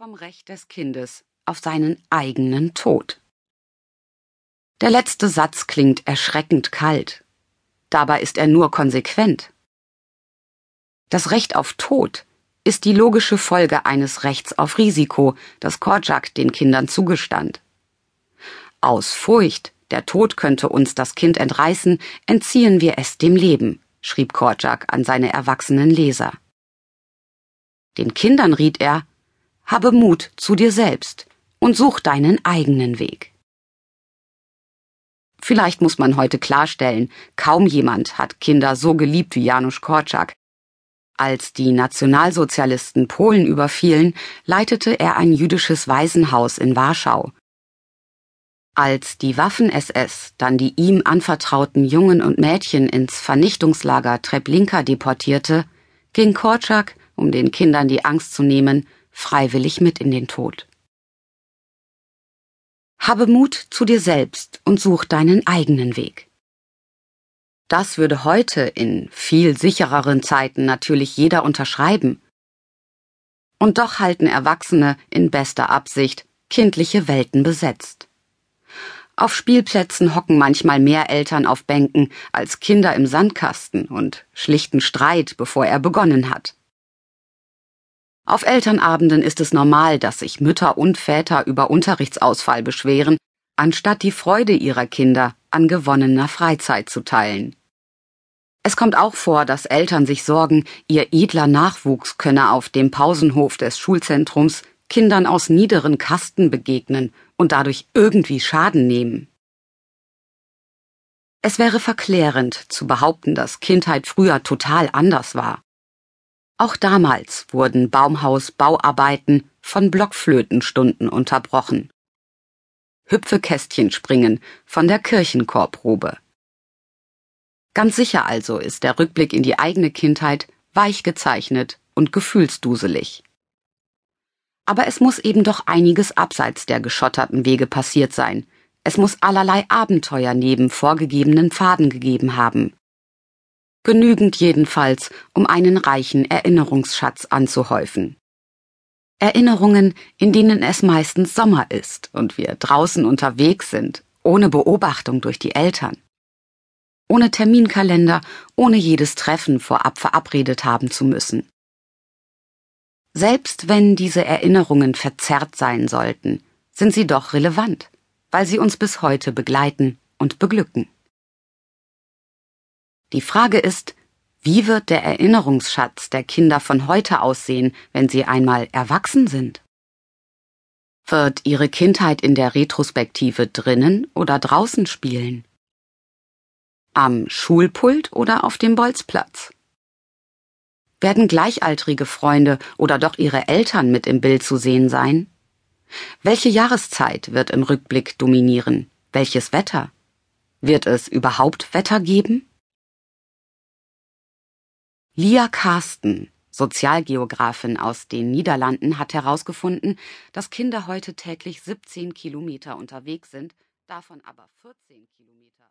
vom Recht des Kindes auf seinen eigenen Tod. Der letzte Satz klingt erschreckend kalt. Dabei ist er nur konsequent. Das Recht auf Tod ist die logische Folge eines Rechts auf Risiko, das Korczak den Kindern zugestand. Aus Furcht, der Tod könnte uns das Kind entreißen, entziehen wir es dem Leben, schrieb Korczak an seine erwachsenen Leser. Den Kindern riet er, habe Mut zu dir selbst und such deinen eigenen Weg. Vielleicht muss man heute klarstellen, kaum jemand hat Kinder so geliebt wie Janusz Korczak. Als die Nationalsozialisten Polen überfielen, leitete er ein jüdisches Waisenhaus in Warschau. Als die Waffen-SS dann die ihm anvertrauten Jungen und Mädchen ins Vernichtungslager Treblinka deportierte, ging Korczak, um den Kindern die Angst zu nehmen, freiwillig mit in den Tod. Habe Mut zu dir selbst und such deinen eigenen Weg. Das würde heute in viel sichereren Zeiten natürlich jeder unterschreiben. Und doch halten Erwachsene in bester Absicht kindliche Welten besetzt. Auf Spielplätzen hocken manchmal mehr Eltern auf Bänken als Kinder im Sandkasten und schlichten Streit, bevor er begonnen hat. Auf Elternabenden ist es normal, dass sich Mütter und Väter über Unterrichtsausfall beschweren, anstatt die Freude ihrer Kinder an gewonnener Freizeit zu teilen. Es kommt auch vor, dass Eltern sich sorgen, ihr edler Nachwuchs könne auf dem Pausenhof des Schulzentrums Kindern aus niederen Kasten begegnen und dadurch irgendwie Schaden nehmen. Es wäre verklärend zu behaupten, dass Kindheit früher total anders war. Auch damals wurden Baumhausbauarbeiten von Blockflötenstunden unterbrochen. Hüpfekästchen springen von der Kirchenchorprobe. Ganz sicher also ist der Rückblick in die eigene Kindheit weich gezeichnet und gefühlsduselig. Aber es muss eben doch einiges abseits der geschotterten Wege passiert sein. Es muss allerlei Abenteuer neben vorgegebenen Pfaden gegeben haben genügend jedenfalls, um einen reichen Erinnerungsschatz anzuhäufen. Erinnerungen, in denen es meistens Sommer ist und wir draußen unterwegs sind, ohne Beobachtung durch die Eltern. Ohne Terminkalender, ohne jedes Treffen vorab verabredet haben zu müssen. Selbst wenn diese Erinnerungen verzerrt sein sollten, sind sie doch relevant, weil sie uns bis heute begleiten und beglücken. Die Frage ist, wie wird der Erinnerungsschatz der Kinder von heute aussehen, wenn sie einmal erwachsen sind? Wird ihre Kindheit in der Retrospektive drinnen oder draußen spielen? Am Schulpult oder auf dem Bolzplatz? Werden gleichaltrige Freunde oder doch ihre Eltern mit im Bild zu sehen sein? Welche Jahreszeit wird im Rückblick dominieren? Welches Wetter? Wird es überhaupt Wetter geben? Lia Karsten, Sozialgeografin aus den Niederlanden, hat herausgefunden, dass Kinder heute täglich 17 Kilometer unterwegs sind, davon aber 14 Kilometer